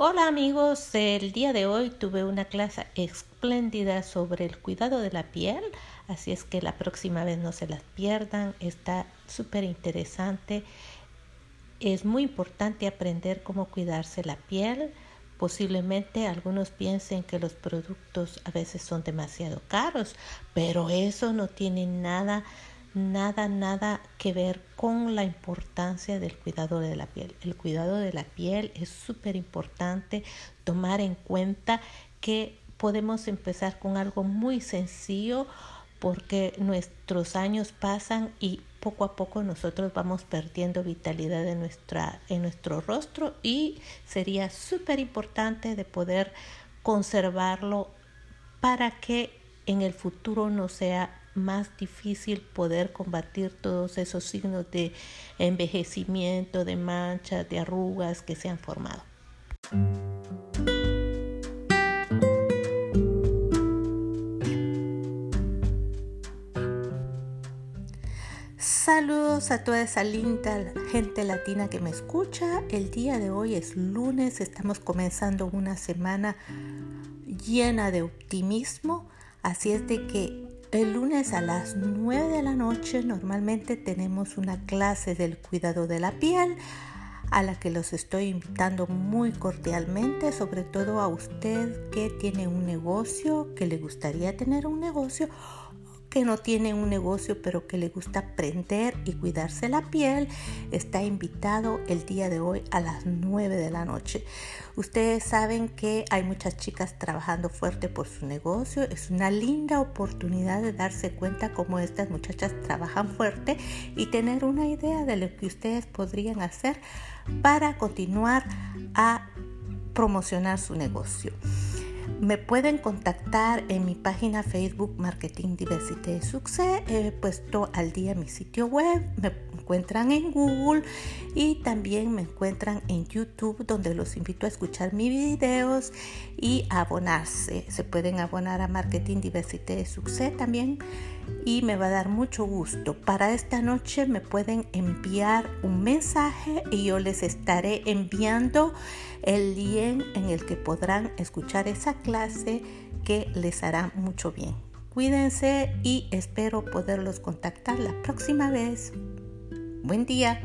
Hola amigos, el día de hoy tuve una clase espléndida sobre el cuidado de la piel, así es que la próxima vez no se las pierdan, está súper interesante. Es muy importante aprender cómo cuidarse la piel. Posiblemente algunos piensen que los productos a veces son demasiado caros, pero eso no tiene nada nada, nada que ver con la importancia del cuidado de la piel. El cuidado de la piel es súper importante tomar en cuenta que podemos empezar con algo muy sencillo porque nuestros años pasan y poco a poco nosotros vamos perdiendo vitalidad en, nuestra, nuestro rostro y sería súper importante de poder conservarlo para que en el futuro no sea más difícil poder combatir todos esos signos de envejecimiento, de manchas, de arrugas que se han formado. Saludos a toda esa linda gente latina que me escucha. El día de hoy es lunes, estamos comenzando una semana llena de optimismo, así es de que el lunes a las 9 de la noche normalmente tenemos una clase del cuidado de la piel a la que los estoy invitando muy cordialmente, sobre todo a usted que tiene un negocio, que le gustaría tener un negocio que no tiene un negocio pero que le gusta aprender y cuidarse la piel, está invitado el día de hoy a las 9 de la noche. Ustedes saben que hay muchas chicas trabajando fuerte por su negocio. Es una linda oportunidad de darse cuenta cómo estas muchachas trabajan fuerte y tener una idea de lo que ustedes podrían hacer para continuar a promocionar su negocio. Me pueden contactar en mi página Facebook Marketing Diversité Success. He puesto al día mi sitio web. Me encuentran en Google y también me encuentran en YouTube donde los invito a escuchar mis videos y abonarse. Se pueden abonar a Marketing Diversité Success también y me va a dar mucho gusto. Para esta noche me pueden enviar un mensaje y yo les estaré enviando el link en el que podrán escuchar esa clase que les hará mucho bien. Cuídense y espero poderlos contactar la próxima vez. Buen día.